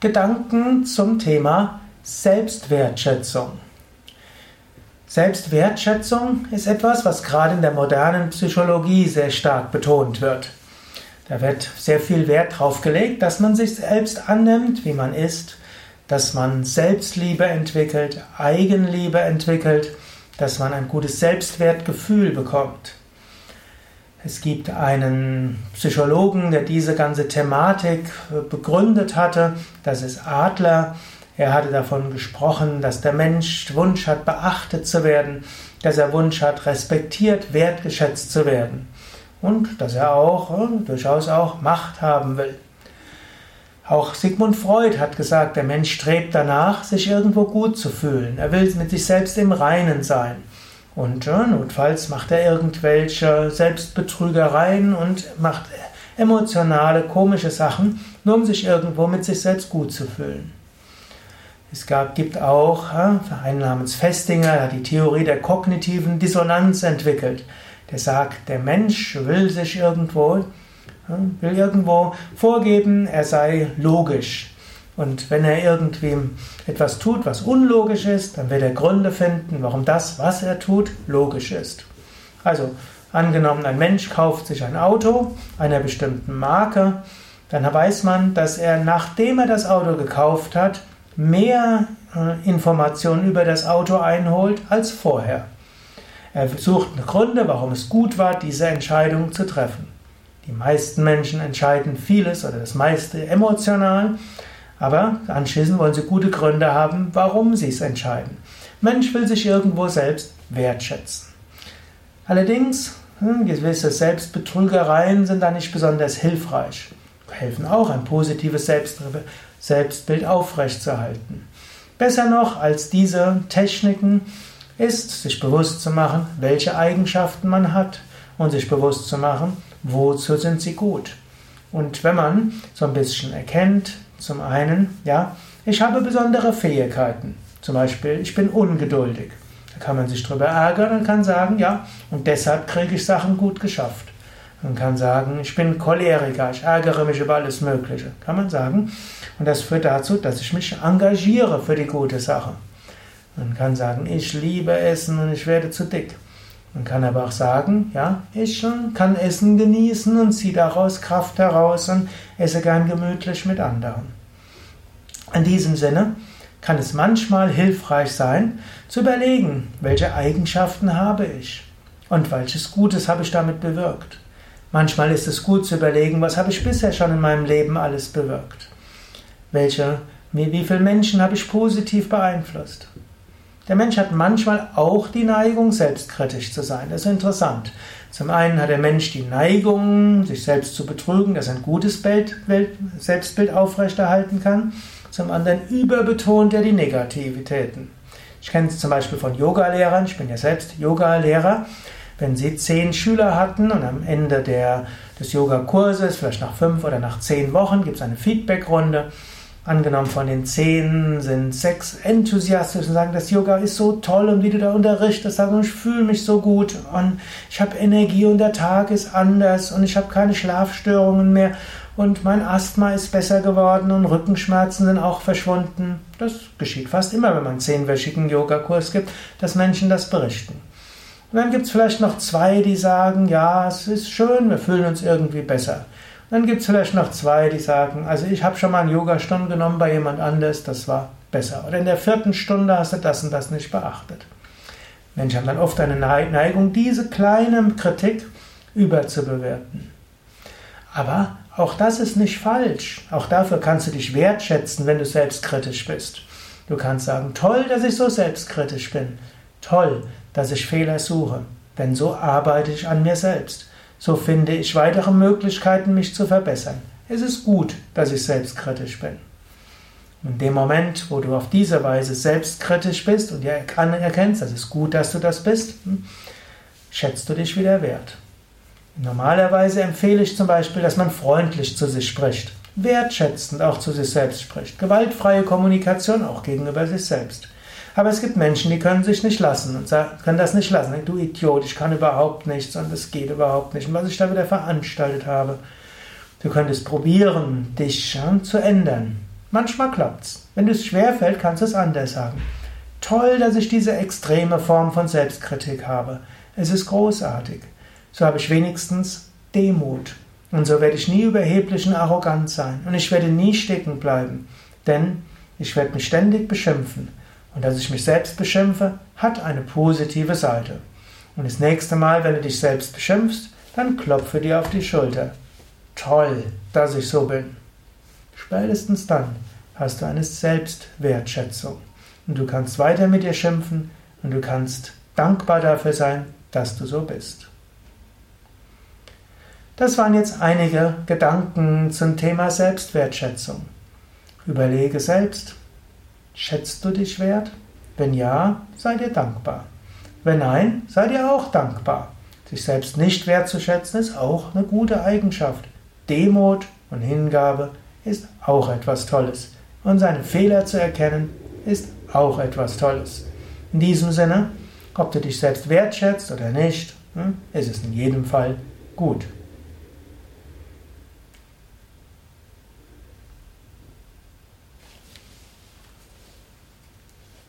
Gedanken zum Thema Selbstwertschätzung. Selbstwertschätzung ist etwas, was gerade in der modernen Psychologie sehr stark betont wird. Da wird sehr viel Wert darauf gelegt, dass man sich selbst annimmt, wie man ist, dass man Selbstliebe entwickelt, Eigenliebe entwickelt, dass man ein gutes Selbstwertgefühl bekommt. Es gibt einen Psychologen, der diese ganze Thematik äh, begründet hatte. Das ist Adler. Er hatte davon gesprochen, dass der Mensch Wunsch hat, beachtet zu werden, dass er Wunsch hat, respektiert, wertgeschätzt zu werden und dass er auch äh, durchaus auch Macht haben will. Auch Sigmund Freud hat gesagt, der Mensch strebt danach, sich irgendwo gut zu fühlen. Er will mit sich selbst im Reinen sein. Und ja, notfalls macht er irgendwelche Selbstbetrügereien und macht emotionale, komische Sachen, nur um sich irgendwo mit sich selbst gut zu fühlen. Es gab, gibt auch ja, einen namens Festinger, der hat die Theorie der kognitiven Dissonanz entwickelt. Der sagt, der Mensch will sich irgendwo, ja, will irgendwo vorgeben, er sei logisch. Und wenn er irgendwie etwas tut, was unlogisch ist, dann wird er Gründe finden, warum das, was er tut, logisch ist. Also, angenommen, ein Mensch kauft sich ein Auto einer bestimmten Marke, dann weiß man, dass er, nachdem er das Auto gekauft hat, mehr äh, Informationen über das Auto einholt als vorher. Er sucht Gründe, warum es gut war, diese Entscheidung zu treffen. Die meisten Menschen entscheiden vieles oder das meiste emotional aber anschließend wollen sie gute Gründe haben, warum sie es entscheiden. Mensch will sich irgendwo selbst wertschätzen. Allerdings, hm, gewisse Selbstbetrügereien sind da nicht besonders hilfreich. Helfen auch, ein positives Selbstbild aufrechtzuerhalten. Besser noch als diese Techniken ist, sich bewusst zu machen, welche Eigenschaften man hat und sich bewusst zu machen, wozu sind sie gut. Und wenn man so ein bisschen erkennt, zum einen, ja, ich habe besondere Fähigkeiten. Zum Beispiel, ich bin ungeduldig. Da kann man sich drüber ärgern und kann sagen, ja, und deshalb kriege ich Sachen gut geschafft. Man kann sagen, ich bin Choleriker, ich ärgere mich über alles Mögliche. Kann man sagen. Und das führt dazu, dass ich mich engagiere für die gute Sache. Man kann sagen, ich liebe Essen und ich werde zu dick. Man kann aber auch sagen, ja, ich kann Essen genießen und ziehe daraus Kraft heraus und esse gern gemütlich mit anderen. In diesem Sinne kann es manchmal hilfreich sein, zu überlegen, welche Eigenschaften habe ich und welches Gutes habe ich damit bewirkt. Manchmal ist es gut zu überlegen, was habe ich bisher schon in meinem Leben alles bewirkt. Welche, wie, wie viele Menschen habe ich positiv beeinflusst? Der Mensch hat manchmal auch die Neigung, selbstkritisch zu sein. Das ist interessant. Zum einen hat der Mensch die Neigung, sich selbst zu betrügen, dass er ein gutes Bild, Selbstbild aufrechterhalten kann. Zum anderen überbetont er die Negativitäten. Ich kenne es zum Beispiel von Yogalehrern, ich bin ja selbst Yogalehrer. Wenn sie zehn Schüler hatten und am Ende der, des Yogakurses, vielleicht nach fünf oder nach zehn Wochen, gibt es eine Feedbackrunde Angenommen von den zehn sind sechs enthusiastisch und sagen, das Yoga ist so toll und wie du da unterrichtest, sagen, ich fühle mich so gut und ich habe Energie und der Tag ist anders und ich habe keine Schlafstörungen mehr und mein Asthma ist besser geworden und Rückenschmerzen sind auch verschwunden. Das geschieht fast immer, wenn man einen zehnwöchigen Yogakurs gibt, dass Menschen das berichten. Und dann gibt es vielleicht noch zwei, die sagen, ja, es ist schön, wir fühlen uns irgendwie besser. Dann gibt es vielleicht noch zwei, die sagen, also ich habe schon mal eine Yogastunde genommen bei jemand anders, das war besser. Oder in der vierten Stunde hast du das und das nicht beachtet. Menschen haben dann oft eine Neigung, diese kleine Kritik überzubewerten. Aber auch das ist nicht falsch. Auch dafür kannst du dich wertschätzen, wenn du selbstkritisch bist. Du kannst sagen, toll, dass ich so selbstkritisch bin. Toll, dass ich Fehler suche. Denn so arbeite ich an mir selbst so finde ich weitere Möglichkeiten, mich zu verbessern. Es ist gut, dass ich selbstkritisch bin. In dem Moment, wo du auf diese Weise selbstkritisch bist und erkennst, das ist gut, dass du das bist, hm, schätzt du dich wieder wert. Normalerweise empfehle ich zum Beispiel, dass man freundlich zu sich spricht, wertschätzend auch zu sich selbst spricht, gewaltfreie Kommunikation auch gegenüber sich selbst. Aber es gibt Menschen, die können sich nicht lassen und können das nicht lassen. Du Idiot, ich kann überhaupt nichts und es geht überhaupt nicht. Und was ich da wieder veranstaltet habe. Du könntest probieren, dich zu ändern. Manchmal klappt's. Wenn es schwer fällt, kannst du es anders sagen. Toll, dass ich diese extreme Form von Selbstkritik habe. Es ist großartig. So habe ich wenigstens Demut. Und so werde ich nie überheblich und arrogant sein. Und ich werde nie stecken bleiben. Denn ich werde mich ständig beschimpfen. Und dass ich mich selbst beschimpfe, hat eine positive Seite. Und das nächste Mal, wenn du dich selbst beschimpfst, dann klopfe dir auf die Schulter. Toll, dass ich so bin. Spätestens dann hast du eine Selbstwertschätzung. Und du kannst weiter mit dir schimpfen und du kannst dankbar dafür sein, dass du so bist. Das waren jetzt einige Gedanken zum Thema Selbstwertschätzung. Überlege selbst, schätzt du dich wert? Wenn ja, sei dir dankbar. Wenn nein, sei dir auch dankbar. Sich selbst nicht wertzuschätzen ist auch eine gute Eigenschaft. Demut und Hingabe ist auch etwas Tolles. Und seine Fehler zu erkennen ist auch etwas Tolles. In diesem Sinne, ob du dich selbst wertschätzt oder nicht, hm, ist es in jedem Fall gut.